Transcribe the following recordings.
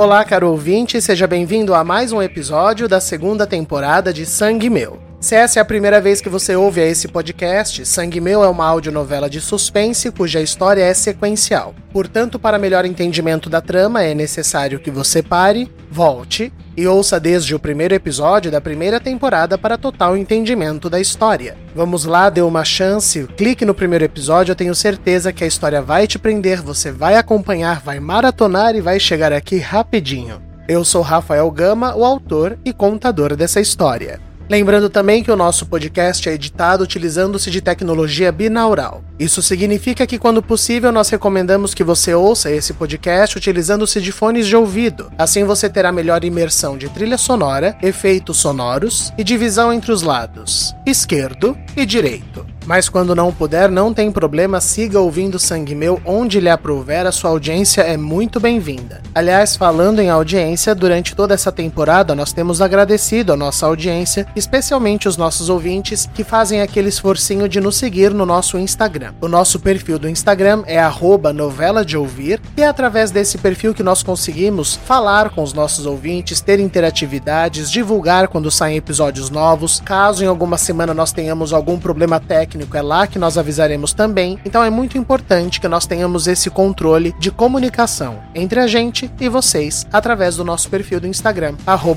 Olá, caro ouvinte, seja bem-vindo a mais um episódio da segunda temporada de Sangue Meu. Se essa é a primeira vez que você ouve esse podcast, Sangue Meu é uma audionovela de suspense cuja história é sequencial. Portanto, para melhor entendimento da trama, é necessário que você pare, volte e ouça desde o primeiro episódio da primeira temporada para total entendimento da história. Vamos lá, dê uma chance, clique no primeiro episódio, eu tenho certeza que a história vai te prender, você vai acompanhar, vai maratonar e vai chegar aqui rapidinho. Eu sou Rafael Gama, o autor e contador dessa história. Lembrando também que o nosso podcast é editado utilizando-se de tecnologia binaural. Isso significa que, quando possível, nós recomendamos que você ouça esse podcast utilizando-se de fones de ouvido. Assim você terá melhor imersão de trilha sonora, efeitos sonoros e divisão entre os lados, esquerdo e direito. Mas quando não puder, não tem problema, siga ouvindo Sangue Meu onde lhe aprouver, a sua audiência é muito bem-vinda. Aliás, falando em audiência, durante toda essa temporada nós temos agradecido a nossa audiência, especialmente os nossos ouvintes que fazem aquele esforcinho de nos seguir no nosso Instagram. O nosso perfil do Instagram é novela de ouvir e é através desse perfil que nós conseguimos falar com os nossos ouvintes, ter interatividades, divulgar quando saem episódios novos. Caso em alguma semana nós tenhamos problema técnico, é lá que nós avisaremos também. Então é muito importante que nós tenhamos esse controle de comunicação entre a gente e vocês através do nosso perfil do Instagram,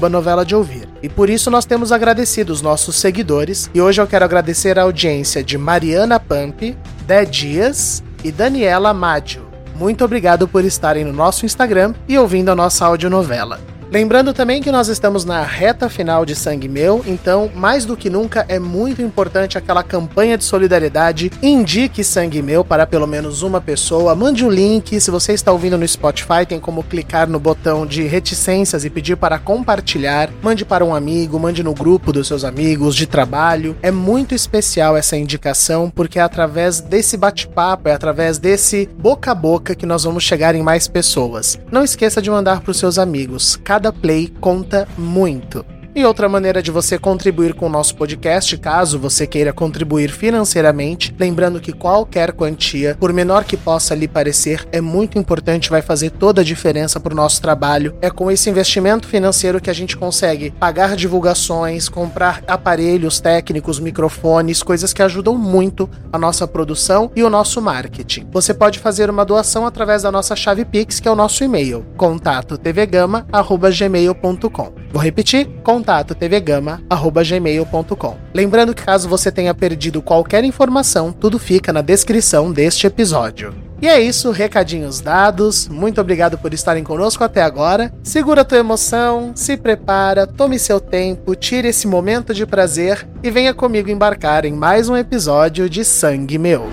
novela de ouvir. E por isso nós temos agradecido os nossos seguidores e hoje eu quero agradecer a audiência de Mariana Pamp, Dé Dias e Daniela Maggio. Muito obrigado por estarem no nosso Instagram e ouvindo a nossa audionovela. Lembrando também que nós estamos na reta final de Sangue Meu, então, mais do que nunca, é muito importante aquela campanha de solidariedade. Indique Sangue Meu para pelo menos uma pessoa. Mande o um link. Se você está ouvindo no Spotify, tem como clicar no botão de reticências e pedir para compartilhar. Mande para um amigo, mande no grupo dos seus amigos de trabalho. É muito especial essa indicação, porque é através desse bate-papo, é através desse boca a boca que nós vamos chegar em mais pessoas. Não esqueça de mandar para os seus amigos. Cada cada play conta muito. E outra maneira de você contribuir com o nosso podcast, caso você queira contribuir financeiramente, lembrando que qualquer quantia, por menor que possa lhe parecer, é muito importante, vai fazer toda a diferença para o nosso trabalho. É com esse investimento financeiro que a gente consegue pagar divulgações, comprar aparelhos técnicos, microfones, coisas que ajudam muito a nossa produção e o nosso marketing. Você pode fazer uma doação através da nossa chave Pix, que é o nosso e-mail, contato tvgama@gmail.com. Vou repetir, contato tvgama@gmail.com. Lembrando que caso você tenha perdido qualquer informação, tudo fica na descrição deste episódio. E é isso, recadinhos dados. Muito obrigado por estarem conosco até agora. Segura tua emoção, se prepara, tome seu tempo, tire esse momento de prazer e venha comigo embarcar em mais um episódio de Sangue Meu.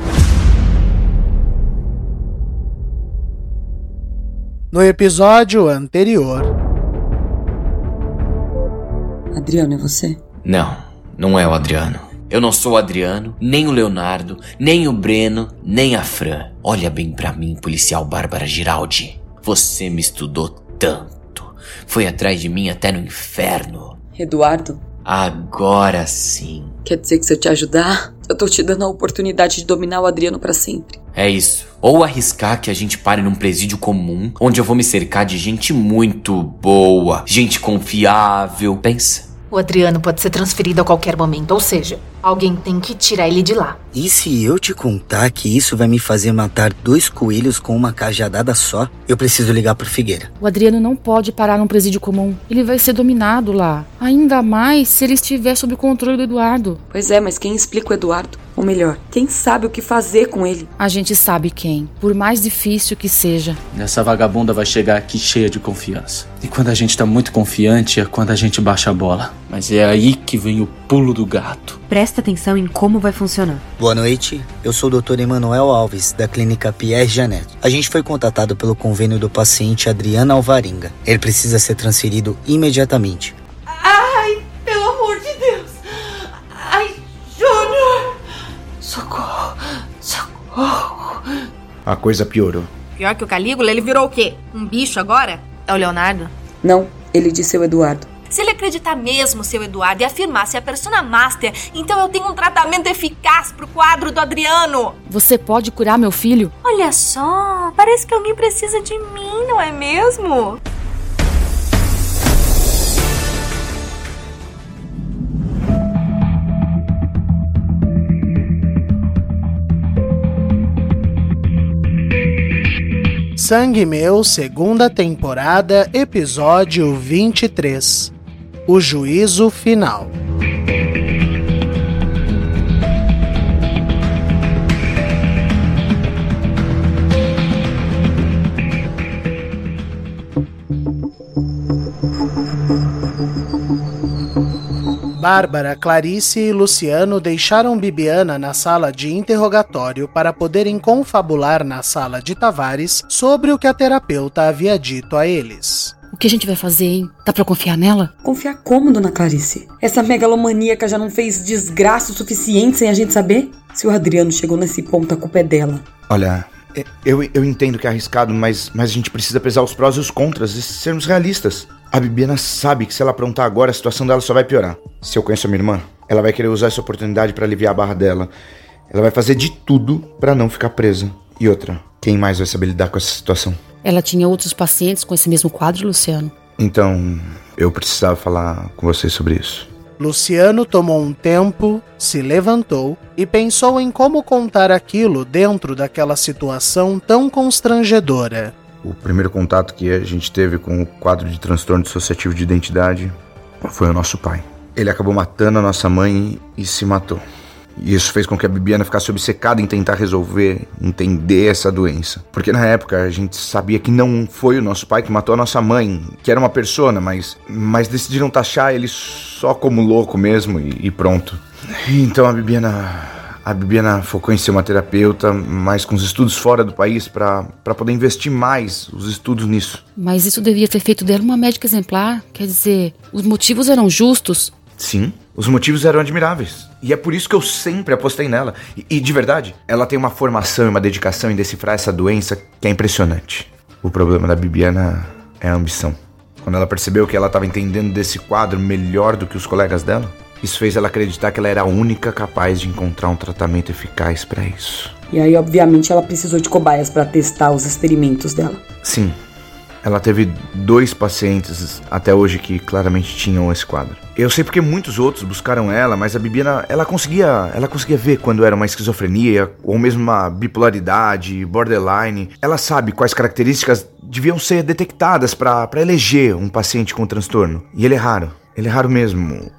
No episódio anterior, Adriano, é você? Não, não é o Adriano. Eu não sou o Adriano, nem o Leonardo, nem o Breno, nem a Fran. Olha bem para mim, policial Bárbara Giraldi. Você me estudou tanto. Foi atrás de mim até no inferno. Eduardo? Agora sim. Quer dizer que se eu te ajudar, eu tô te dando a oportunidade de dominar o Adriano para sempre. É isso. Ou arriscar que a gente pare num presídio comum, onde eu vou me cercar de gente muito boa, gente confiável. Pensa. O Adriano pode ser transferido a qualquer momento, ou seja, alguém tem que tirar ele de lá. E se eu te contar que isso vai me fazer matar dois coelhos com uma cajadada só? Eu preciso ligar pro Figueira. O Adriano não pode parar num presídio comum. Ele vai ser dominado lá. Ainda mais se ele estiver sob o controle do Eduardo. Pois é, mas quem explica o Eduardo? Ou melhor, quem sabe o que fazer com ele? A gente sabe quem, por mais difícil que seja. Essa vagabunda vai chegar aqui cheia de confiança. E quando a gente tá muito confiante é quando a gente baixa a bola. Mas é aí que vem o pulo do gato. Presta atenção em como vai funcionar. Boa noite, eu sou o Dr. Emanuel Alves, da clínica Pierre Janet. A gente foi contatado pelo convênio do paciente Adriana Alvarenga. Ele precisa ser transferido imediatamente. A coisa piorou. Pior que o Calígula, ele virou o quê? Um bicho agora? É o Leonardo? Não, ele disse o Eduardo. Se ele acreditar mesmo, seu Eduardo, e afirmar se a Persona Master, então eu tenho um tratamento eficaz pro quadro do Adriano. Você pode curar meu filho? Olha só, parece que alguém precisa de mim, não é mesmo? Sangue Meu, segunda temporada, episódio 23 O Juízo Final. Bárbara, Clarice e Luciano deixaram Bibiana na sala de interrogatório para poderem confabular na sala de Tavares sobre o que a terapeuta havia dito a eles. O que a gente vai fazer, hein? Dá pra confiar nela? Confiar como, dona Clarice? Essa megalomaníaca já não fez desgraça o suficiente sem a gente saber? Se o Adriano chegou nesse ponto, a culpa é dela. Olha, é, eu, eu entendo que é arriscado, mas, mas a gente precisa pesar os prós e os contras e sermos realistas. A Bibiana sabe que se ela aprontar agora, a situação dela só vai piorar. Se eu conheço a minha irmã, ela vai querer usar essa oportunidade para aliviar a barra dela. Ela vai fazer de tudo para não ficar presa. E outra, quem mais vai saber lidar com essa situação? Ela tinha outros pacientes com esse mesmo quadro, Luciano? Então, eu precisava falar com vocês sobre isso. Luciano tomou um tempo, se levantou e pensou em como contar aquilo dentro daquela situação tão constrangedora. O primeiro contato que a gente teve com o quadro de transtorno dissociativo de identidade foi o nosso pai. Ele acabou matando a nossa mãe e se matou. E isso fez com que a Bibiana ficasse obcecada em tentar resolver, entender essa doença. Porque na época a gente sabia que não foi o nosso pai que matou a nossa mãe, que era uma persona, mas, mas decidiram taxar ele só como louco mesmo e, e pronto. Então a Bibiana a Bibiana focou em ser uma terapeuta, mas com os estudos fora do país para poder investir mais os estudos nisso. Mas isso devia ter feito dela uma médica exemplar. Quer dizer, os motivos eram justos. Sim, os motivos eram admiráveis. E é por isso que eu sempre apostei nela. E, e de verdade, ela tem uma formação e uma dedicação em decifrar essa doença que é impressionante. O problema da Bibiana é a ambição. Quando ela percebeu que ela estava entendendo desse quadro melhor do que os colegas dela, isso fez ela acreditar que ela era a única capaz de encontrar um tratamento eficaz para isso. E aí, obviamente, ela precisou de cobaias para testar os experimentos dela. Sim. Ela teve dois pacientes até hoje que claramente tinham esse quadro. Eu sei porque muitos outros buscaram ela, mas a Bibiana, ela conseguia, ela conseguia ver quando era uma esquizofrenia ou mesmo uma bipolaridade, borderline. Ela sabe quais características deviam ser detectadas para eleger um paciente com transtorno. E ele é raro. Ele é raro mesmo.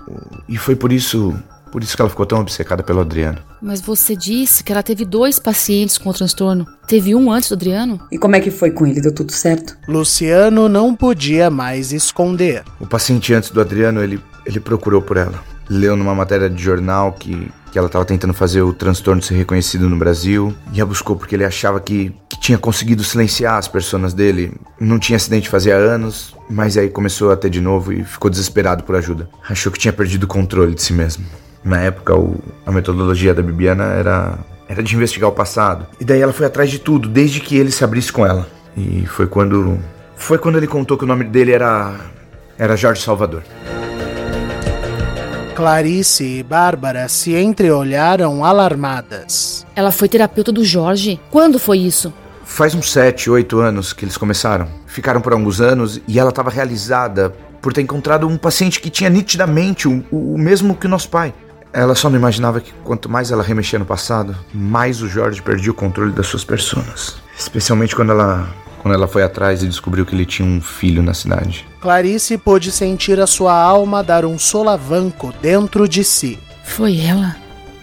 E foi por isso. Por isso que ela ficou tão obcecada pelo Adriano. Mas você disse que ela teve dois pacientes com transtorno. Teve um antes do Adriano? E como é que foi com ele? Deu tudo certo? Luciano não podia mais esconder. O paciente antes do Adriano, ele, ele procurou por ela. Leu numa matéria de jornal que, que ela estava tentando fazer o transtorno ser reconhecido no Brasil. E a buscou porque ele achava que tinha conseguido silenciar as pessoas dele. Não tinha acidente fazia anos, mas aí começou a ter de novo e ficou desesperado por ajuda. Achou que tinha perdido o controle de si mesmo. Na época, o, a metodologia da Bibiana era, era de investigar o passado. E daí ela foi atrás de tudo, desde que ele se abrisse com ela. E foi quando. Foi quando ele contou que o nome dele era. Era Jorge Salvador. Clarice e Bárbara se entreolharam alarmadas. Ela foi terapeuta do Jorge? Quando foi isso? Faz uns 7, 8 anos que eles começaram. Ficaram por alguns anos e ela estava realizada por ter encontrado um paciente que tinha nitidamente o, o, mesmo que o nosso pai. Ela só não imaginava que quanto mais ela remexia no passado, mais o Jorge perdia o controle das suas personas. Especialmente quando ela quando ela foi atrás e descobriu que ele tinha um filho na cidade. Clarice pôde sentir a sua alma dar um solavanco dentro de si. Foi ela.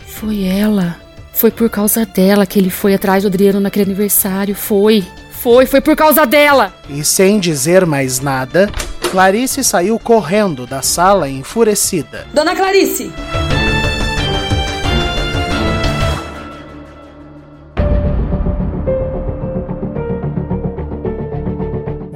Foi ela. Foi por causa dela que ele foi atrás do Adriano naquele aniversário. Foi. Foi, foi por causa dela! E sem dizer mais nada, Clarice saiu correndo da sala enfurecida. Dona Clarice!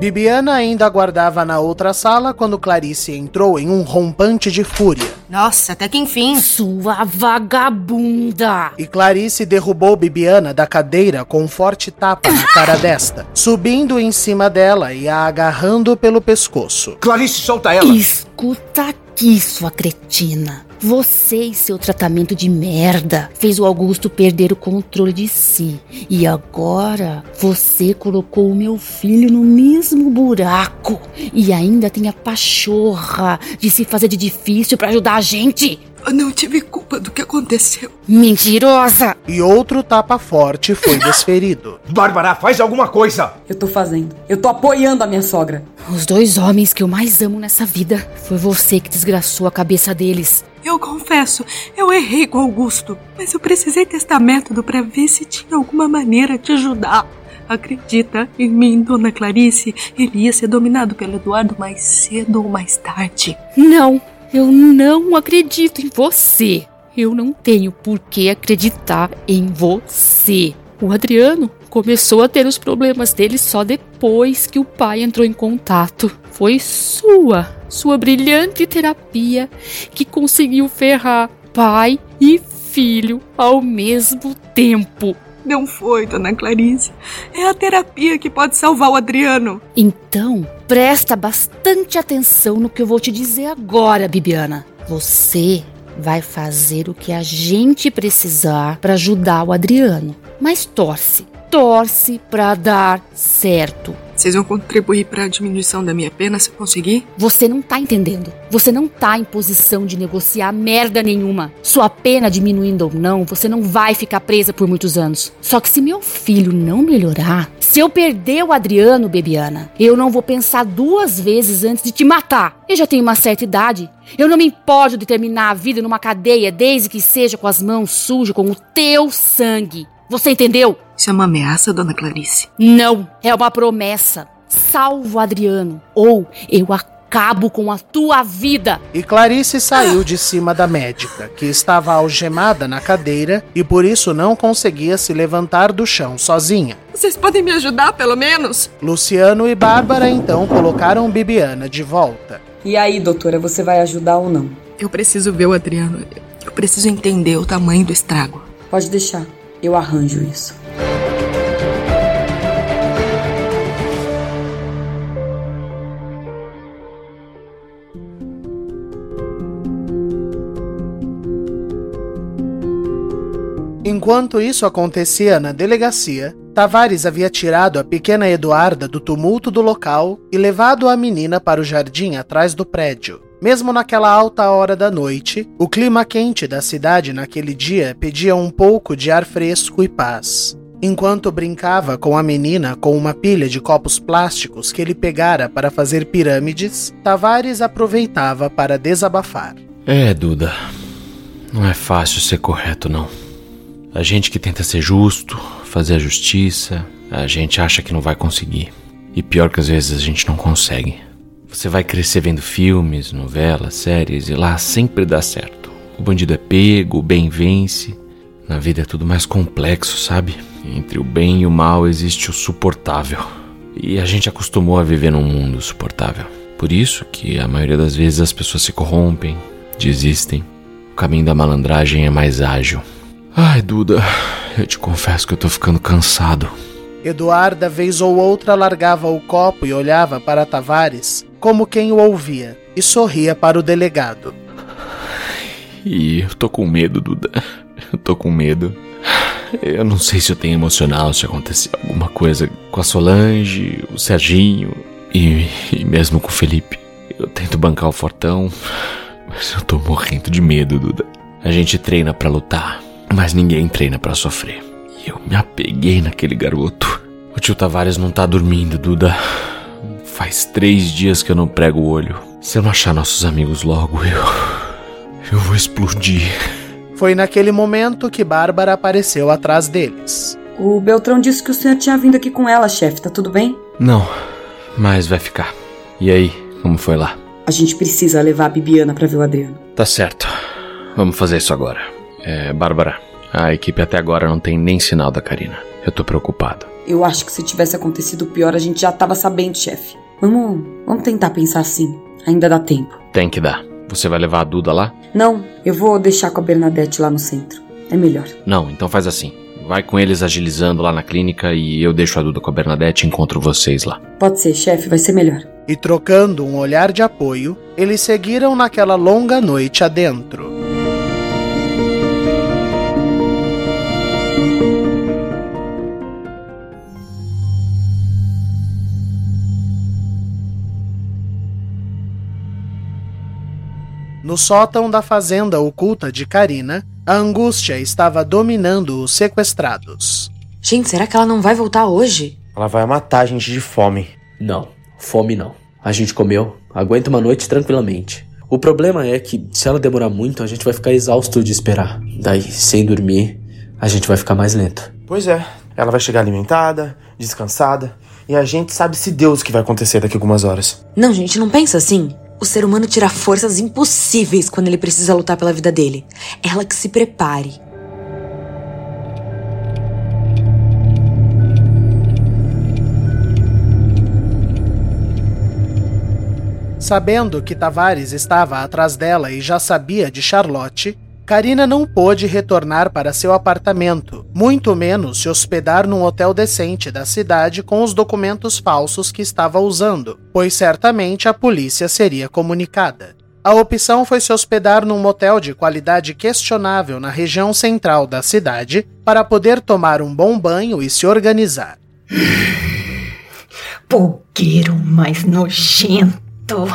Bibiana ainda aguardava na outra sala quando Clarice entrou em um rompante de fúria. Nossa, até que enfim. Sua vagabunda! E Clarice derrubou Bibiana da cadeira com um forte tapa na cara desta, subindo em cima dela e a agarrando pelo pescoço. Clarice, solta ela! Escuta aqui, sua cretina. Você e seu tratamento de merda fez o Augusto perder o controle de si. E agora você colocou o meu filho no mesmo buraco. E ainda tem a pachorra de se fazer de difícil para ajudar a gente. Eu não tive culpa do que aconteceu. Mentirosa! E outro tapa forte foi desferido. Bárbara, faz alguma coisa! Eu tô fazendo. Eu tô apoiando a minha sogra. Os dois homens que eu mais amo nessa vida foi você que desgraçou a cabeça deles. Eu confesso, eu errei com Augusto, mas eu precisei testar método para ver se tinha alguma maneira de ajudar. Acredita em mim, dona Clarice, ele ia ser dominado pelo Eduardo mais cedo ou mais tarde. Não, eu não acredito em você. Eu não tenho por que acreditar em você. O Adriano começou a ter os problemas dele só depois que o pai entrou em contato. Foi sua, sua brilhante terapia que conseguiu ferrar pai e filho ao mesmo tempo. Não foi, dona Clarice. É a terapia que pode salvar o Adriano. Então, presta bastante atenção no que eu vou te dizer agora, Bibiana. Você vai fazer o que a gente precisar para ajudar o Adriano. Mas torce, torce para dar certo. Vocês vão contribuir para a diminuição da minha pena se eu conseguir? Você não tá entendendo. Você não tá em posição de negociar merda nenhuma. Sua pena diminuindo ou não, você não vai ficar presa por muitos anos. Só que se meu filho não melhorar, se eu perder o Adriano, Bebiana, eu não vou pensar duas vezes antes de te matar. Eu já tenho uma certa idade. Eu não me importo de terminar a vida numa cadeia desde que seja com as mãos sujas com o teu sangue. Você entendeu? Isso é uma ameaça, dona Clarice? Não, é uma promessa. Salvo Adriano, ou eu acabo com a tua vida. E Clarice saiu de cima da médica, que estava algemada na cadeira e por isso não conseguia se levantar do chão sozinha. Vocês podem me ajudar, pelo menos? Luciano e Bárbara então colocaram Bibiana de volta. E aí, doutora, você vai ajudar ou não? Eu preciso ver o Adriano. Eu preciso entender o tamanho do estrago. Pode deixar. Eu arranjo isso. Enquanto isso acontecia na delegacia, Tavares havia tirado a pequena Eduarda do tumulto do local e levado a menina para o jardim atrás do prédio. Mesmo naquela alta hora da noite, o clima quente da cidade naquele dia pedia um pouco de ar fresco e paz. Enquanto brincava com a menina com uma pilha de copos plásticos que ele pegara para fazer pirâmides, Tavares aproveitava para desabafar. É, Duda. Não é fácil ser correto, não. A gente que tenta ser justo, fazer a justiça, a gente acha que não vai conseguir. E pior que às vezes a gente não consegue. Você vai crescer vendo filmes, novelas, séries e lá sempre dá certo. O bandido é pego, o bem vence. Na vida é tudo mais complexo, sabe? Entre o bem e o mal existe o suportável. E a gente acostumou a viver num mundo suportável. Por isso que a maioria das vezes as pessoas se corrompem, desistem. O caminho da malandragem é mais ágil. Ai, Duda, eu te confesso que eu tô ficando cansado. Eduarda, vez ou outra, largava o copo e olhava para Tavares como quem o ouvia e sorria para o delegado. E eu tô com medo, Duda. Eu tô com medo. Eu não sei se eu tenho emocional, se acontecer alguma coisa com a Solange, o Serginho e, e mesmo com o Felipe. Eu tento bancar o fortão, mas eu tô morrendo de medo, Duda. A gente treina para lutar, mas ninguém treina para sofrer. E eu me apeguei naquele garoto. O tio Tavares não tá dormindo, Duda. Faz três dias que eu não prego o olho. Se eu não achar nossos amigos logo, eu. Eu vou explodir. Foi naquele momento que Bárbara apareceu atrás deles. O Beltrão disse que o senhor tinha vindo aqui com ela, chefe. Tá tudo bem? Não, mas vai ficar. E aí, como foi lá? A gente precisa levar a Bibiana para ver o Adriano. Tá certo. Vamos fazer isso agora. É, Bárbara, a equipe até agora não tem nem sinal da Karina. Eu tô preocupado. Eu acho que se tivesse acontecido pior, a gente já tava sabendo, chefe. Vamos, vamos tentar pensar assim. Ainda dá tempo. Tem que dar. Você vai levar a Duda lá? Não, eu vou deixar com a Bernadette lá no centro. É melhor. Não, então faz assim. Vai com eles agilizando lá na clínica e eu deixo a Duda com a Bernadette e encontro vocês lá. Pode ser, chefe, vai ser melhor. E trocando um olhar de apoio, eles seguiram naquela longa noite adentro. No sótão da fazenda oculta de Karina, a angústia estava dominando os sequestrados. Gente, será que ela não vai voltar hoje? Ela vai matar a gente de fome. Não, fome não. A gente comeu, aguenta uma noite tranquilamente. O problema é que se ela demorar muito, a gente vai ficar exausto de esperar. Daí, sem dormir, a gente vai ficar mais lento. Pois é, ela vai chegar alimentada, descansada, e a gente sabe se Deus o que vai acontecer daqui a algumas horas. Não, gente, não pensa assim. O ser humano tira forças impossíveis quando ele precisa lutar pela vida dele. Ela que se prepare. Sabendo que Tavares estava atrás dela e já sabia de Charlotte, Karina não pôde retornar para seu apartamento, muito menos se hospedar num hotel decente da cidade com os documentos falsos que estava usando, pois certamente a polícia seria comunicada. A opção foi se hospedar num motel de qualidade questionável na região central da cidade para poder tomar um bom banho e se organizar. Pulgueiro mais nojento.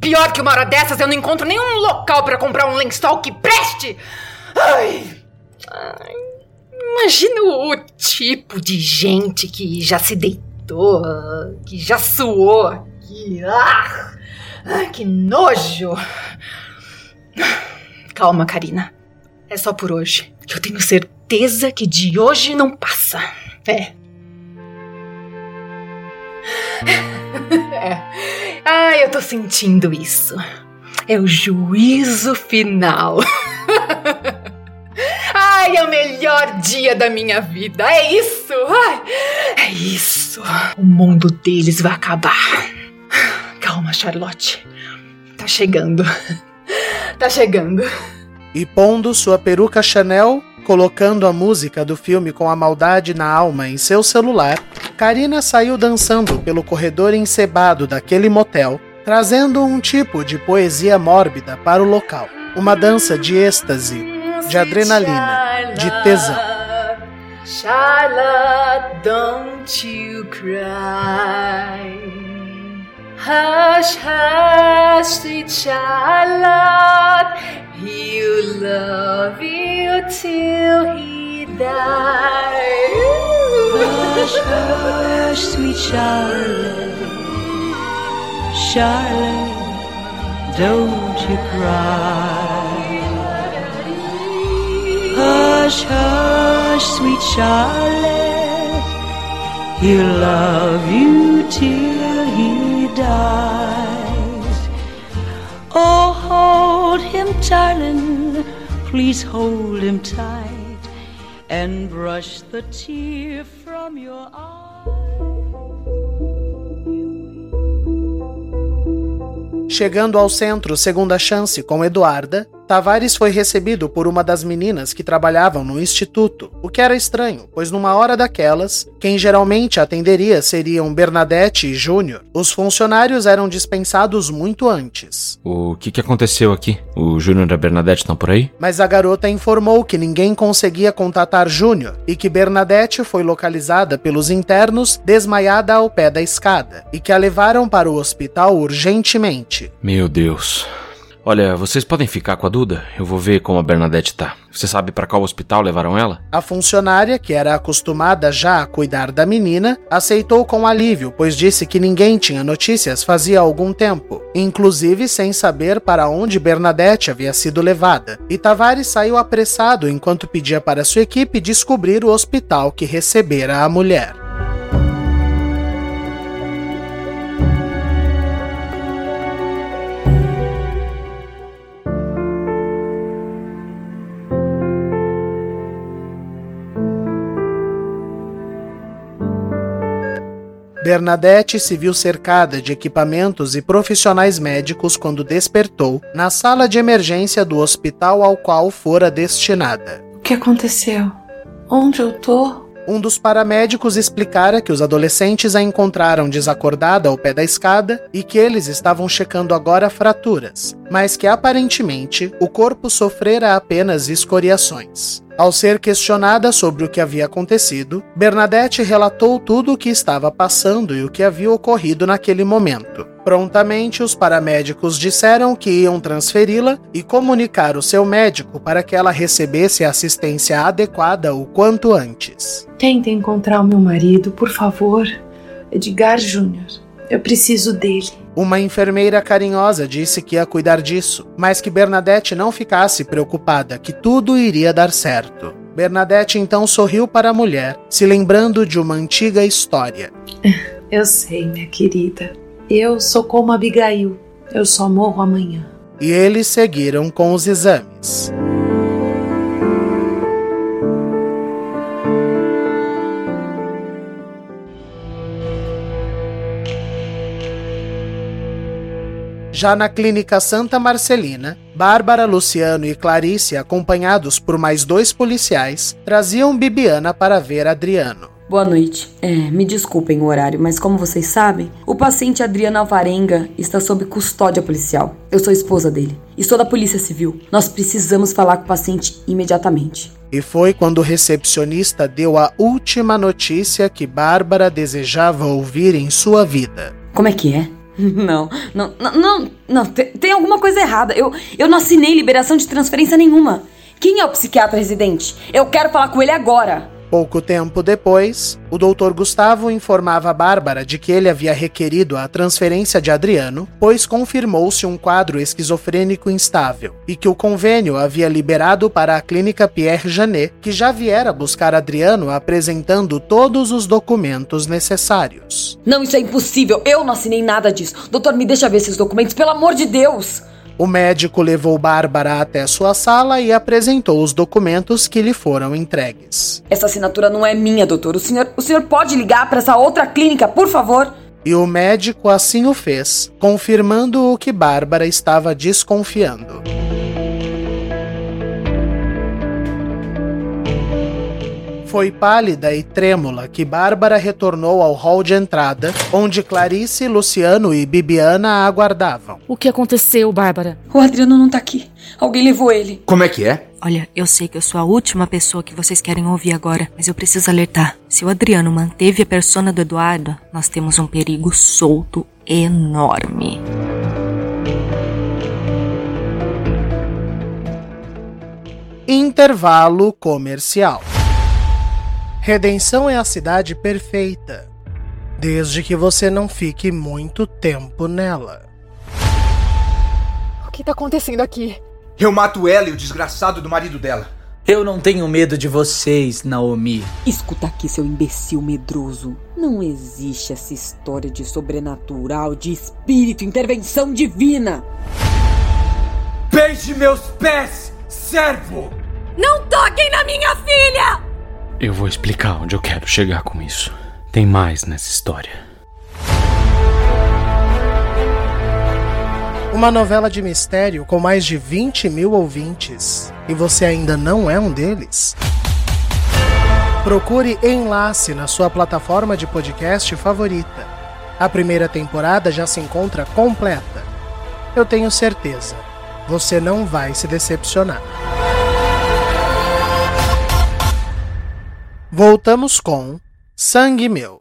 Pior que uma hora dessas eu não encontro nenhum local para comprar um lençol que preste! Ai, ai, imagina o tipo de gente que já se deitou, que já suou, que. Ah, que nojo! Calma, Karina. É só por hoje. Eu tenho certeza que de hoje não passa. É. é. Ai, eu tô sentindo isso. É o juízo final. Ai, é o melhor dia da minha vida. É isso. Ai, é isso. O mundo deles vai acabar. Calma, Charlotte. Tá chegando. Tá chegando. E pondo sua peruca Chanel, colocando a música do filme com a maldade na alma em seu celular, Karina saiu dançando pelo corredor encebado daquele motel, trazendo um tipo de poesia mórbida para o local. Uma dança de êxtase, de adrenalina, de tesão. Charlotte, don't you cry. Hush, hush, sweet Charlotte, he'll love you till he dies. Hush, hush, sweet Charlotte, Charlotte, don't you cry. Hush, hush, sweet Charlotte, he'll love you till he dies. Oh, hold him, darling, please hold him tight and brush the tear from your eye. Chegando ao centro Segunda Chance com Eduarda, Tavares foi recebido por uma das meninas que trabalhavam no instituto, o que era estranho, pois numa hora daquelas, quem geralmente atenderia seriam Bernadette e Júnior. Os funcionários eram dispensados muito antes. O que, que aconteceu aqui? O Júnior e a Bernadette estão por aí? Mas a garota informou que ninguém conseguia contatar Júnior e que Bernadette foi localizada pelos internos desmaiada ao pé da escada e que a levaram para o hospital urgentemente. Meu Deus. Olha, vocês podem ficar com a Duda? Eu vou ver como a Bernadette tá. Você sabe para qual hospital levaram ela? A funcionária, que era acostumada já a cuidar da menina, aceitou com alívio, pois disse que ninguém tinha notícias fazia algum tempo, inclusive sem saber para onde Bernadette havia sido levada. E Tavares saiu apressado enquanto pedia para sua equipe descobrir o hospital que recebera a mulher. Bernadette se viu cercada de equipamentos e profissionais médicos quando despertou na sala de emergência do hospital ao qual fora destinada. O que aconteceu? Onde eu tô? Um dos paramédicos explicara que os adolescentes a encontraram desacordada ao pé da escada e que eles estavam checando agora fraturas, mas que aparentemente o corpo sofrera apenas escoriações. Ao ser questionada sobre o que havia acontecido, Bernadette relatou tudo o que estava passando e o que havia ocorrido naquele momento. Prontamente, os paramédicos disseram que iam transferi-la e comunicar o seu médico para que ela recebesse assistência adequada o quanto antes. Tenta encontrar o meu marido, por favor. Edgar Júnior. Eu preciso dele. Uma enfermeira carinhosa disse que ia cuidar disso, mas que Bernadette não ficasse preocupada, que tudo iria dar certo. Bernadette então sorriu para a mulher, se lembrando de uma antiga história. Eu sei, minha querida. Eu sou como Abigail. Eu só morro amanhã. E eles seguiram com os exames. Já na clínica Santa Marcelina, Bárbara, Luciano e Clarice, acompanhados por mais dois policiais, traziam Bibiana para ver Adriano. Boa noite. É, me desculpem o horário, mas como vocês sabem, o paciente Adriano Alvarenga está sob custódia policial. Eu sou esposa dele e sou da Polícia Civil. Nós precisamos falar com o paciente imediatamente. E foi quando o recepcionista deu a última notícia que Bárbara desejava ouvir em sua vida. Como é que é? Não, não, não, não, não tem, tem alguma coisa errada. Eu, eu não assinei liberação de transferência nenhuma. Quem é o psiquiatra residente? Eu quero falar com ele agora. Pouco tempo depois, o Dr. Gustavo informava a Bárbara de que ele havia requerido a transferência de Adriano, pois confirmou-se um quadro esquizofrênico instável e que o convênio havia liberado para a clínica Pierre Janet, que já viera buscar Adriano apresentando todos os documentos necessários. Não, isso é impossível. Eu não assinei nada disso. Doutor, me deixa ver esses documentos, pelo amor de Deus. O médico levou Bárbara até sua sala e apresentou os documentos que lhe foram entregues. Essa assinatura não é minha, doutor. O senhor, o senhor pode ligar para essa outra clínica, por favor? E o médico assim o fez, confirmando o que Bárbara estava desconfiando. Foi pálida e trêmula que Bárbara retornou ao hall de entrada, onde Clarice, Luciano e Bibiana a aguardavam. O que aconteceu, Bárbara? O Adriano não tá aqui. Alguém levou ele. Como é que é? Olha, eu sei que eu sou a última pessoa que vocês querem ouvir agora, mas eu preciso alertar. Se o Adriano manteve a persona do Eduardo, nós temos um perigo solto enorme. Intervalo comercial. Redenção é a cidade perfeita, desde que você não fique muito tempo nela. O que tá acontecendo aqui? Eu mato ela e o desgraçado do marido dela. Eu não tenho medo de vocês, Naomi. Escuta aqui, seu imbecil medroso. Não existe essa história de sobrenatural, de espírito, intervenção divina. Beije meus pés, servo! Não toquem na minha filha! Eu vou explicar onde eu quero chegar com isso. Tem mais nessa história. Uma novela de mistério com mais de 20 mil ouvintes. E você ainda não é um deles? Procure Enlace na sua plataforma de podcast favorita. A primeira temporada já se encontra completa. Eu tenho certeza, você não vai se decepcionar. voltamos com Sangue Meu.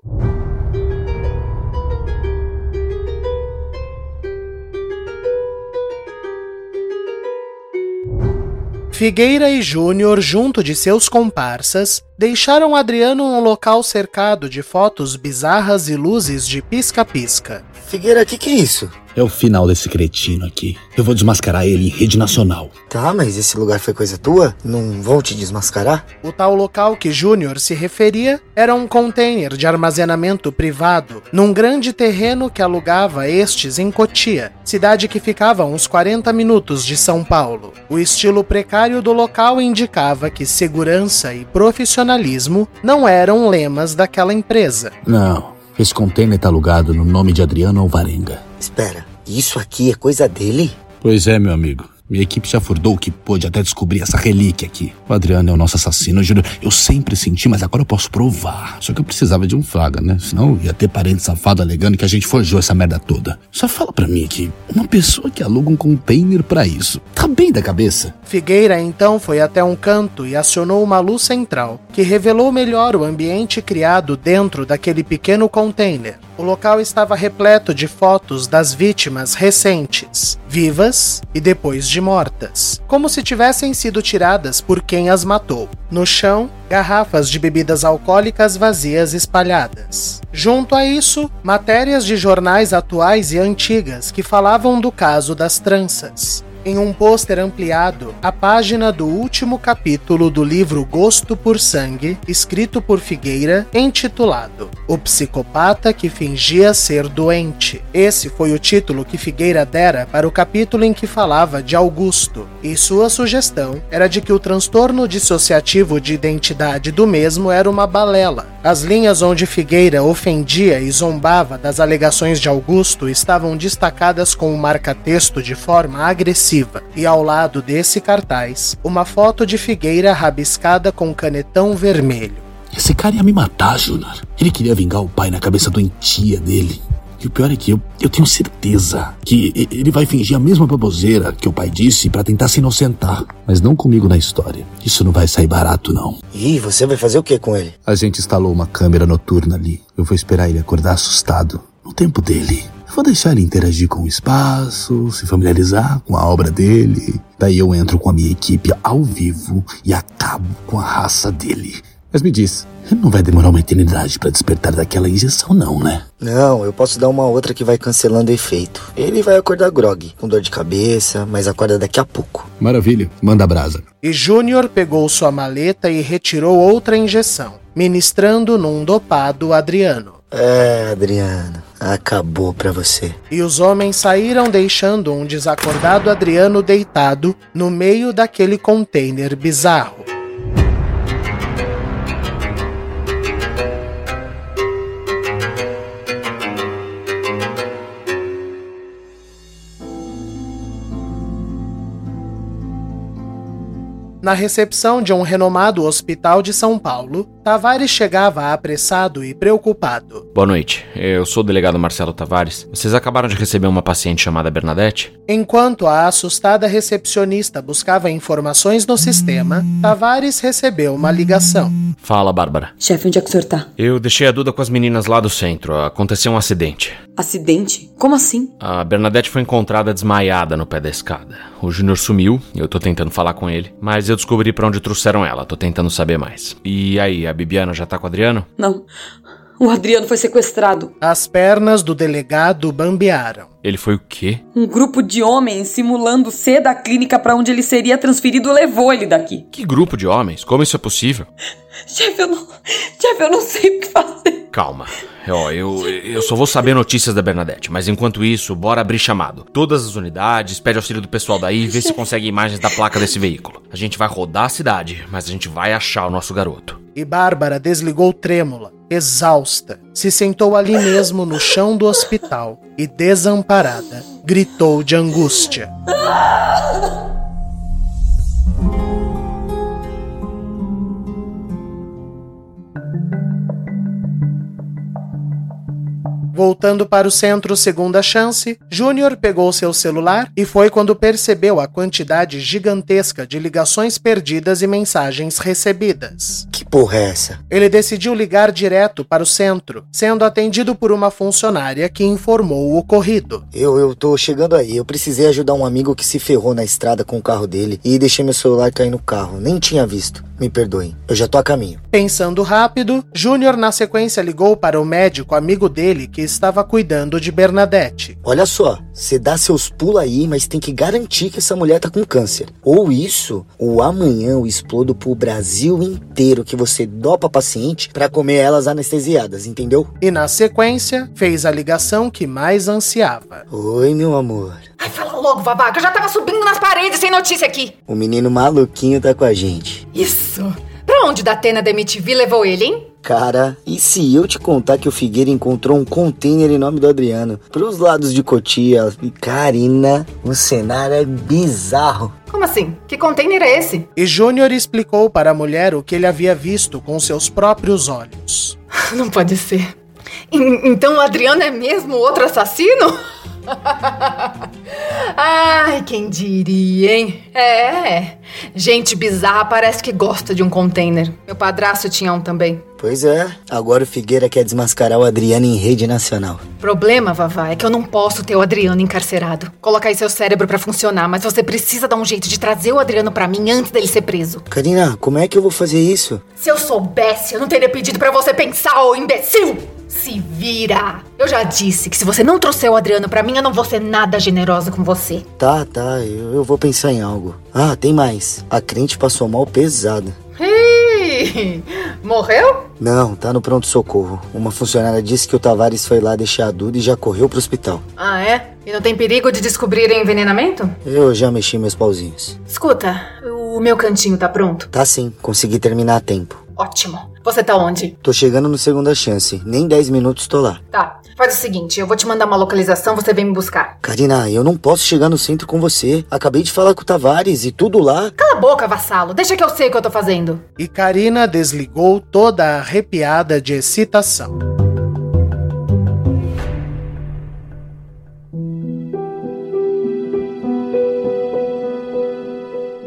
Figueira e Júnior, junto de seus comparsas, deixaram Adriano um local cercado de fotos bizarras e luzes de pisca-pisca. Figueira, o que, que é isso? É o final desse cretino aqui. Eu vou desmascarar ele em rede nacional. Tá, mas esse lugar foi coisa tua? Não vão te desmascarar? O tal local que Júnior se referia era um container de armazenamento privado num grande terreno que alugava estes em Cotia, cidade que ficava a uns 40 minutos de São Paulo. O estilo precário do local indicava que segurança e profissionalismo não eram lemas daquela empresa. Não, esse container tá alugado no nome de Adriano Alvarenga. Espera, isso aqui é coisa dele? Pois é, meu amigo. Minha equipe já furdou o que pôde até descobrir essa relíquia aqui. O Adriano é o nosso assassino, Júlio. Eu sempre senti, mas agora eu posso provar. Só que eu precisava de um flaga, né? Senão ia ter parente safado alegando que a gente forjou essa merda toda. Só fala pra mim aqui, uma pessoa que aluga um container pra isso, tá bem da cabeça? Figueira então foi até um canto e acionou uma luz central, que revelou melhor o ambiente criado dentro daquele pequeno container. O local estava repleto de fotos das vítimas recentes, vivas e depois de mortas, como se tivessem sido tiradas por quem as matou. No chão, garrafas de bebidas alcoólicas vazias espalhadas. Junto a isso, matérias de jornais atuais e antigas que falavam do caso das tranças. Em um pôster ampliado, a página do último capítulo do livro Gosto por Sangue, escrito por Figueira, intitulado O Psicopata que Fingia Ser Doente. Esse foi o título que Figueira dera para o capítulo em que falava de Augusto, e sua sugestão era de que o transtorno dissociativo de identidade do mesmo era uma balela. As linhas onde Figueira ofendia e zombava das alegações de Augusto estavam destacadas com um marca-texto de forma agressiva, e ao lado desse cartaz, uma foto de Figueira rabiscada com canetão vermelho. Esse cara ia me matar, Júnior. Ele queria vingar o pai na cabeça doentia dele. E o pior é que eu, eu tenho certeza que ele vai fingir a mesma baboseira que o pai disse para tentar se inocentar. Mas não comigo na história. Isso não vai sair barato, não. E você vai fazer o que com ele? A gente instalou uma câmera noturna ali. Eu vou esperar ele acordar assustado. No tempo dele. Eu vou deixar ele interagir com o espaço, se familiarizar com a obra dele. Daí eu entro com a minha equipe ao vivo e acabo com a raça dele. Mas me diz, não vai demorar uma eternidade para despertar daquela injeção, não, né? Não, eu posso dar uma outra que vai cancelando o efeito. Ele vai acordar grog, com dor de cabeça, mas acorda daqui a pouco. Maravilha, manda a brasa. E Júnior pegou sua maleta e retirou outra injeção, ministrando num dopado Adriano. É, Adriano, acabou pra você. E os homens saíram deixando um desacordado Adriano deitado no meio daquele container bizarro. Na recepção de um renomado hospital de São Paulo, Tavares chegava apressado e preocupado. Boa noite, eu sou o delegado Marcelo Tavares. Vocês acabaram de receber uma paciente chamada Bernadette? Enquanto a assustada recepcionista buscava informações no sistema, Tavares recebeu uma ligação. Fala, Bárbara. Chefe, onde é que o senhor tá? Eu deixei a Duda com as meninas lá do centro. Aconteceu um acidente. Acidente? Como assim? A Bernadette foi encontrada desmaiada no pé da escada. O Júnior sumiu, eu tô tentando falar com ele, mas eu descobri para onde trouxeram ela, tô tentando saber mais. E aí, a Bibiana já tá com o Adriano? Não. O Adriano foi sequestrado. As pernas do delegado bambearam. Ele foi o quê? Um grupo de homens simulando ser da clínica para onde ele seria transferido levou ele daqui. Que grupo de homens? Como isso é possível? Chefe, eu não. Chefe, eu não sei o que fazer. Calma. Ó, eu, eu só vou saber notícias da Bernadette, mas enquanto isso, bora abrir chamado. Todas as unidades, pede auxílio do pessoal daí e vê se consegue imagens da placa desse veículo. A gente vai rodar a cidade, mas a gente vai achar o nosso garoto. E Bárbara desligou trêmula, exausta, se sentou ali mesmo no chão do hospital e, desamparada, gritou de angústia. Voltando para o centro Segunda Chance, Júnior pegou seu celular e foi quando percebeu a quantidade gigantesca de ligações perdidas e mensagens recebidas. Que porra é essa? Ele decidiu ligar direto para o centro, sendo atendido por uma funcionária que informou o ocorrido. Eu, eu tô chegando aí. Eu precisei ajudar um amigo que se ferrou na estrada com o carro dele e deixei meu celular cair no carro. Nem tinha visto. Me perdoem. Eu já tô a caminho. Pensando rápido, Júnior na sequência ligou para o médico amigo dele que estava cuidando de Bernadette. Olha só, você dá seus pulos aí, mas tem que garantir que essa mulher tá com câncer. Ou isso, ou amanhã eu explodo pro Brasil inteiro que você dopa paciente para comer elas anestesiadas, entendeu? E na sequência, fez a ligação que mais ansiava. Oi, meu amor. Ai, fala logo, Vavá, que eu já tava subindo nas paredes sem notícia aqui. O menino maluquinho tá com a gente. Isso. Pra onde da Atena da MTV levou ele, hein? Cara, e se eu te contar que o Figueira encontrou um container em nome do Adriano pros lados de Cotia e Karina, o cenário é bizarro. Como assim? Que container é esse? E Júnior explicou para a mulher o que ele havia visto com seus próprios olhos. Não pode ser. En- então o Adriano é mesmo outro assassino? Ai, quem diria, hein? É, gente bizarra parece que gosta de um container. Meu padrasto tinha um também. Pois é, agora o Figueira quer desmascarar o Adriano em rede nacional. Problema, Vavá, é que eu não posso ter o Adriano encarcerado. Colocar aí seu cérebro pra funcionar, mas você precisa dar um jeito de trazer o Adriano pra mim antes dele ser preso. Karina, como é que eu vou fazer isso? Se eu soubesse, eu não teria pedido pra você pensar, ô imbecil! Se vira! Eu já disse que se você não trouxer o Adriano pra mim, eu não vou ser nada generosa com você. Tá, tá, eu, eu vou pensar em algo. Ah, tem mais. A crente passou mal pesado. Ih, morreu? Não, tá no pronto-socorro. Uma funcionária disse que o Tavares foi lá deixar a Duda e já correu pro hospital. Ah, é? E não tem perigo de descobrirem envenenamento? Eu já mexi meus pauzinhos. Escuta, o meu cantinho tá pronto? Tá sim, consegui terminar a tempo. Ótimo. Você tá onde? Tô chegando no segunda chance, nem 10 minutos tô lá. Tá. Faz o seguinte, eu vou te mandar uma localização, você vem me buscar. Karina, eu não posso chegar no centro com você. Acabei de falar com o Tavares e tudo lá. Cala a boca, vassalo. Deixa que eu sei o que eu tô fazendo. E Karina desligou toda arrepiada de excitação.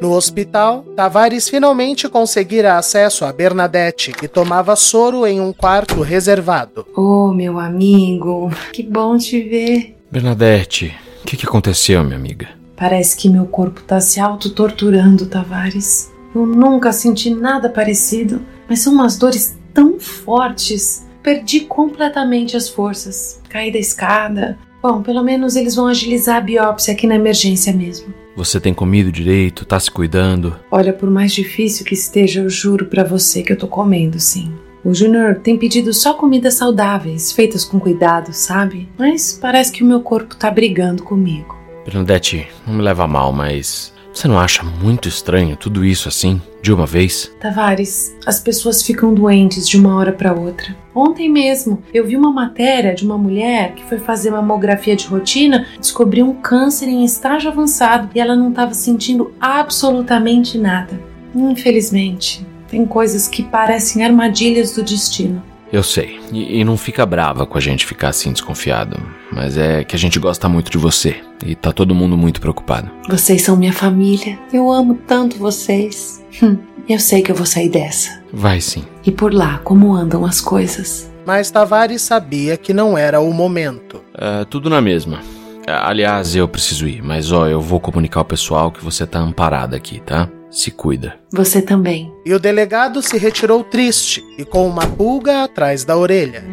No hospital, Tavares finalmente conseguira acesso a Bernadette, que tomava soro em um quarto reservado. Oh, meu amigo, que bom te ver. Bernadette, o que, que aconteceu, minha amiga? Parece que meu corpo tá se autotorturando, Tavares. Eu nunca senti nada parecido, mas são umas dores tão fortes. Perdi completamente as forças. Caí da escada. Bom, pelo menos eles vão agilizar a biópsia aqui na emergência mesmo. Você tem comido direito, tá se cuidando? Olha, por mais difícil que esteja, eu juro pra você que eu tô comendo, sim. O Júnior tem pedido só comidas saudáveis, feitas com cuidado, sabe? Mas parece que o meu corpo tá brigando comigo. Bernadette, não me leva a mal, mas você não acha muito estranho tudo isso assim, de uma vez? Tavares, as pessoas ficam doentes de uma hora para outra. Ontem mesmo eu vi uma matéria de uma mulher que foi fazer mamografia de rotina, descobriu um câncer em estágio avançado e ela não estava sentindo absolutamente nada. Infelizmente, tem coisas que parecem armadilhas do destino. Eu sei, e, e não fica brava com a gente ficar assim desconfiado, mas é que a gente gosta muito de você e tá todo mundo muito preocupado. Vocês são minha família. Eu amo tanto vocês. Hum, eu sei que eu vou sair dessa. Vai sim. E por lá, como andam as coisas? Mas Tavares sabia que não era o momento. É, tudo na mesma. Aliás, eu preciso ir, mas ó, eu vou comunicar ao pessoal que você tá amparada aqui, tá? Se cuida. Você também. E o delegado se retirou triste e com uma pulga atrás da orelha.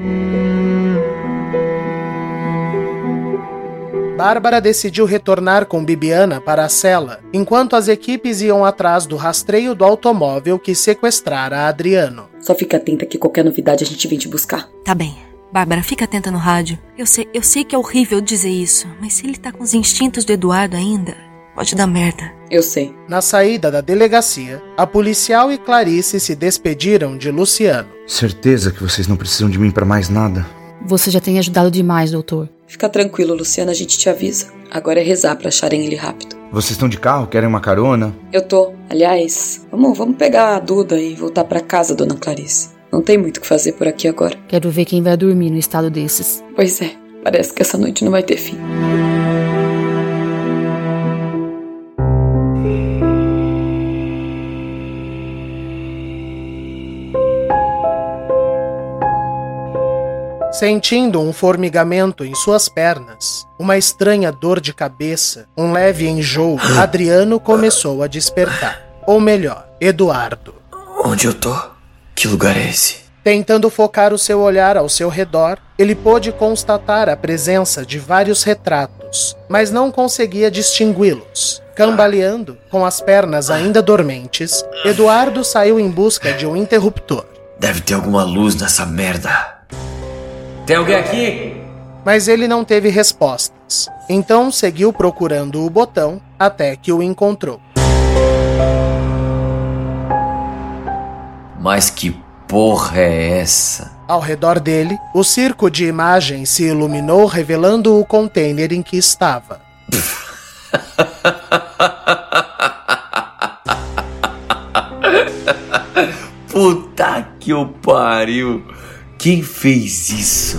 Bárbara decidiu retornar com Bibiana para a cela, enquanto as equipes iam atrás do rastreio do automóvel que sequestrara Adriano. Só fica atenta que qualquer novidade a gente vem te buscar. Tá bem. Bárbara, fica atenta no rádio. Eu sei, eu sei que é horrível dizer isso, mas se ele tá com os instintos do Eduardo ainda, pode dar merda. Eu sei. Na saída da delegacia, a policial e Clarice se despediram de Luciano. Certeza que vocês não precisam de mim pra mais nada. Você já tem ajudado demais, doutor. Fica tranquilo, Luciana, a gente te avisa. Agora é rezar pra acharem ele rápido. Vocês estão de carro? Querem uma carona? Eu tô. Aliás, vamos, vamos pegar a Duda e voltar pra casa, dona Clarice. Não tem muito o que fazer por aqui agora. Quero ver quem vai dormir no estado desses. Pois é, parece que essa noite não vai ter fim. Sentindo um formigamento em suas pernas, uma estranha dor de cabeça, um leve enjoo, Adriano começou a despertar. Ou melhor, Eduardo. Onde eu tô? Que lugar é esse? Tentando focar o seu olhar ao seu redor, ele pôde constatar a presença de vários retratos, mas não conseguia distingui-los. Cambaleando, com as pernas ainda dormentes, Eduardo saiu em busca de um interruptor. Deve ter alguma luz nessa merda. Tem alguém aqui? Mas ele não teve respostas. Então seguiu procurando o botão até que o encontrou. Mas que porra é essa? Ao redor dele, o circo de imagens se iluminou, revelando o container em que estava. Puta que o pariu! Quem fez isso?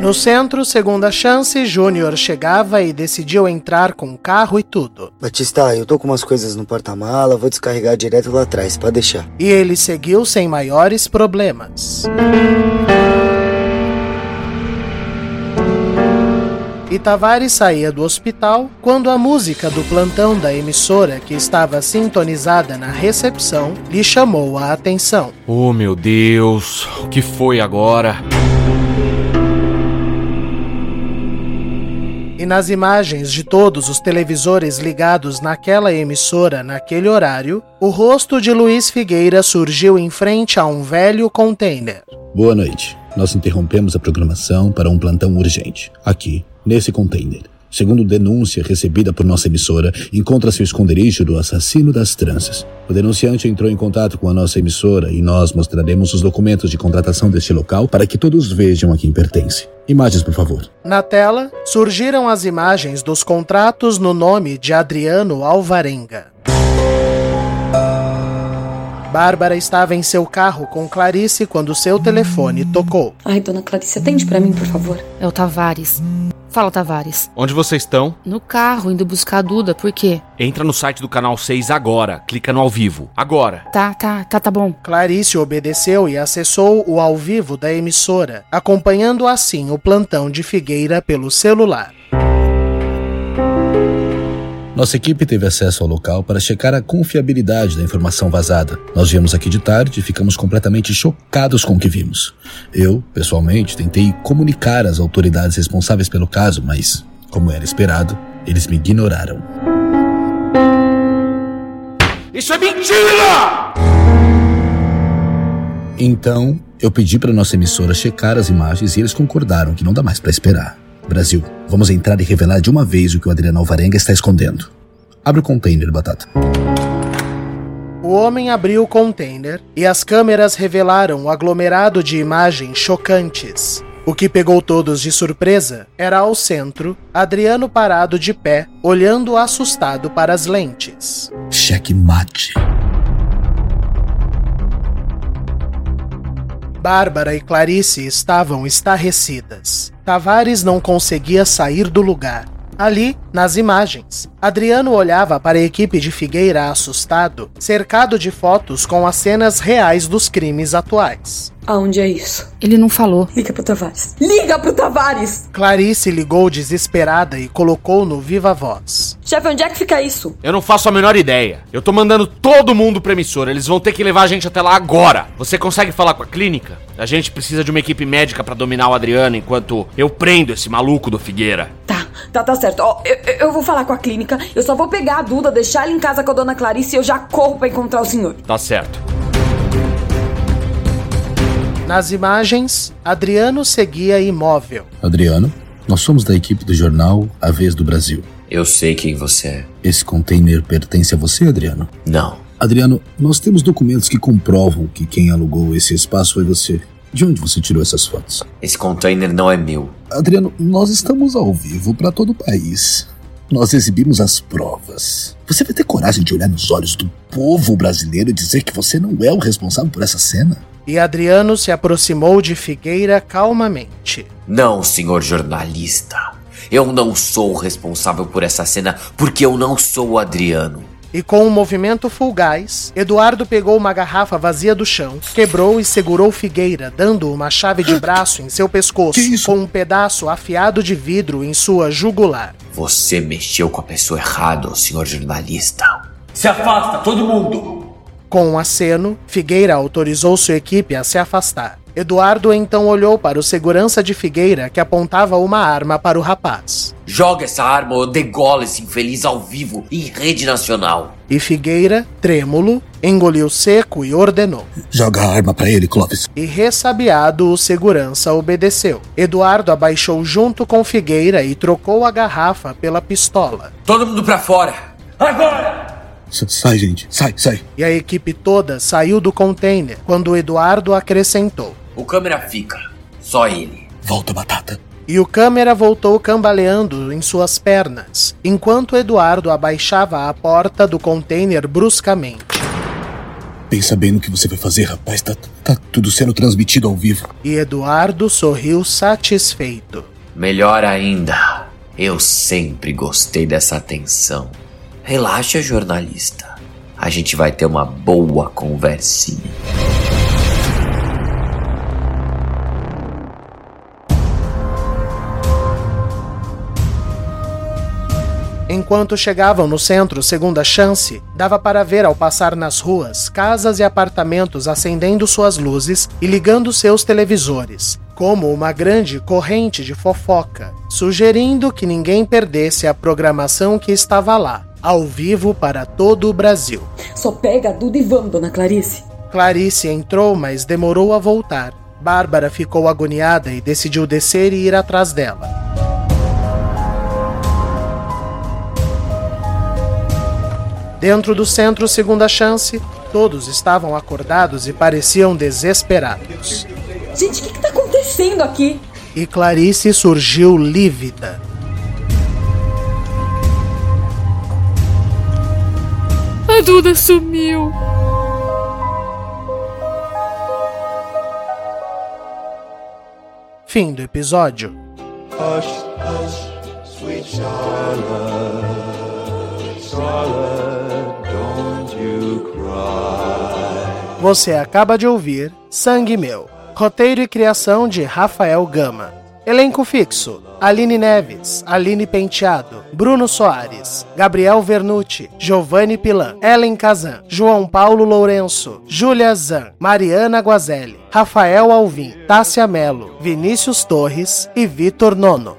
No centro, segunda chance, Júnior chegava e decidiu entrar com carro e tudo. Batista, eu tô com umas coisas no porta-mala, vou descarregar direto lá atrás, pode deixar. E ele seguiu sem maiores problemas. E Tavares saía do hospital quando a música do plantão da emissora, que estava sintonizada na recepção, lhe chamou a atenção. Oh meu Deus, o que foi agora? E nas imagens de todos os televisores ligados naquela emissora naquele horário, o rosto de Luiz Figueira surgiu em frente a um velho container. Boa noite. Nós interrompemos a programação para um plantão urgente. Aqui, nesse container. Segundo denúncia recebida por nossa emissora, encontra-se o esconderijo do assassino das tranças. O denunciante entrou em contato com a nossa emissora e nós mostraremos os documentos de contratação deste local para que todos vejam a quem pertence. Imagens, por favor. Na tela, surgiram as imagens dos contratos no nome de Adriano Alvarenga. Bárbara estava em seu carro com Clarice quando seu telefone tocou. Ai, dona Clarice, atende para mim, por favor. É o Tavares. Fala, Tavares. Onde vocês estão? No carro, indo buscar a Duda, por quê? Entra no site do canal 6 agora. Clica no ao vivo. Agora. Tá, tá, tá, tá bom. Clarice obedeceu e acessou o ao vivo da emissora, acompanhando assim o plantão de Figueira pelo celular. Nossa equipe teve acesso ao local para checar a confiabilidade da informação vazada. Nós viemos aqui de tarde e ficamos completamente chocados com o que vimos. Eu, pessoalmente, tentei comunicar às autoridades responsáveis pelo caso, mas, como era esperado, eles me ignoraram. Isso é mentira! Então, eu pedi para nossa emissora checar as imagens e eles concordaram que não dá mais para esperar. Brasil, vamos entrar e revelar de uma vez o que o Adriano Alvarenga está escondendo. Abre o container, Batata. O homem abriu o container e as câmeras revelaram um aglomerado de imagens chocantes. O que pegou todos de surpresa era ao centro, Adriano parado de pé, olhando assustado para as lentes. Checkmate. Bárbara e Clarice estavam estarrecidas. Tavares não conseguia sair do lugar. Ali, nas imagens, Adriano olhava para a equipe de Figueira assustado, cercado de fotos com as cenas reais dos crimes atuais. Aonde é isso? Ele não falou. Liga pro Tavares. Liga pro Tavares! Clarice ligou desesperada e colocou no viva voz. Chefe, onde é que fica isso? Eu não faço a menor ideia. Eu tô mandando todo mundo pra emissora. Eles vão ter que levar a gente até lá agora. Você consegue falar com a clínica? A gente precisa de uma equipe médica para dominar o Adriano enquanto eu prendo esse maluco do Figueira. Tá, tá, tá certo. Ó, eu, eu vou falar com a clínica. Eu só vou pegar a Duda, deixar ela em casa com a dona Clarice e eu já corro pra encontrar o senhor. Tá certo. Nas imagens, Adriano seguia imóvel. Adriano, nós somos da equipe do jornal A Vez do Brasil. Eu sei quem você é. Esse container pertence a você, Adriano? Não. Adriano, nós temos documentos que comprovam que quem alugou esse espaço foi você. De onde você tirou essas fotos? Esse container não é meu. Adriano, nós estamos ao vivo para todo o país. Nós exibimos as provas. Você vai ter coragem de olhar nos olhos do povo brasileiro e dizer que você não é o responsável por essa cena? E Adriano se aproximou de Figueira calmamente. Não, senhor jornalista. Eu não sou o responsável por essa cena porque eu não sou o Adriano. E com um movimento fulgaz, Eduardo pegou uma garrafa vazia do chão, quebrou e segurou Figueira, dando uma chave de braço em seu pescoço, com um pedaço afiado de vidro em sua jugular. Você mexeu com a pessoa errada, senhor jornalista. Se afasta, todo mundo! Com um aceno, Figueira autorizou sua equipe a se afastar. Eduardo então olhou para o segurança de Figueira que apontava uma arma para o rapaz. Joga essa arma ou degola esse infeliz ao vivo em rede nacional. E Figueira, trêmulo, engoliu seco e ordenou. Joga a arma para ele, Clóvis. E ressabiado, o segurança obedeceu. Eduardo abaixou junto com Figueira e trocou a garrafa pela pistola. Todo mundo para fora! Agora! Sai, gente, sai, sai. E a equipe toda saiu do container quando Eduardo acrescentou: O câmera fica, só ele. Volta, batata. E o câmera voltou cambaleando em suas pernas, enquanto Eduardo abaixava a porta do container bruscamente. Pensa bem no que você vai fazer, rapaz. Tá, tá tudo sendo transmitido ao vivo. E Eduardo sorriu satisfeito. Melhor ainda, eu sempre gostei dessa atenção. Relaxa, jornalista. A gente vai ter uma boa conversinha. Enquanto chegavam no centro Segunda Chance, dava para ver ao passar nas ruas casas e apartamentos acendendo suas luzes e ligando seus televisores, como uma grande corrente de fofoca, sugerindo que ninguém perdesse a programação que estava lá, ao vivo para todo o Brasil. Só pega Duda e vamos, dona Clarice. Clarice entrou, mas demorou a voltar. Bárbara ficou agoniada e decidiu descer e ir atrás dela. Dentro do centro Segunda Chance, todos estavam acordados e pareciam desesperados. Gente, o que, que tá acontecendo aqui? E Clarice surgiu lívida. A Duda sumiu. Fim do episódio. Hush, hush, sweet Charlotte, Charlotte, don't you cry. Você acaba de ouvir Sangue Meu. Roteiro e criação de Rafael Gama. Elenco fixo: Aline Neves, Aline Penteado, Bruno Soares, Gabriel Vernucci, Giovanni Pilan, Ellen Kazan, João Paulo Lourenço, Júlia Zan, Mariana Guazelli, Rafael Alvim, Tássia Melo, Vinícius Torres e Vitor Nono.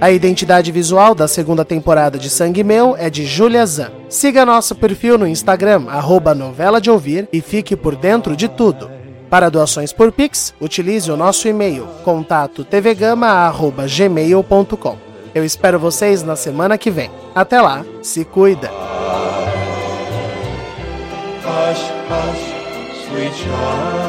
A identidade visual da segunda temporada de Sangue Meu é de Julia Zan. Siga nosso perfil no Instagram, arroba novela de ouvir, e fique por dentro de tudo. Para doações por Pix, utilize o nosso e-mail, contato tvgama.gmail.com. Eu espero vocês na semana que vem. Até lá, se cuida! Hush, hush, sweet child,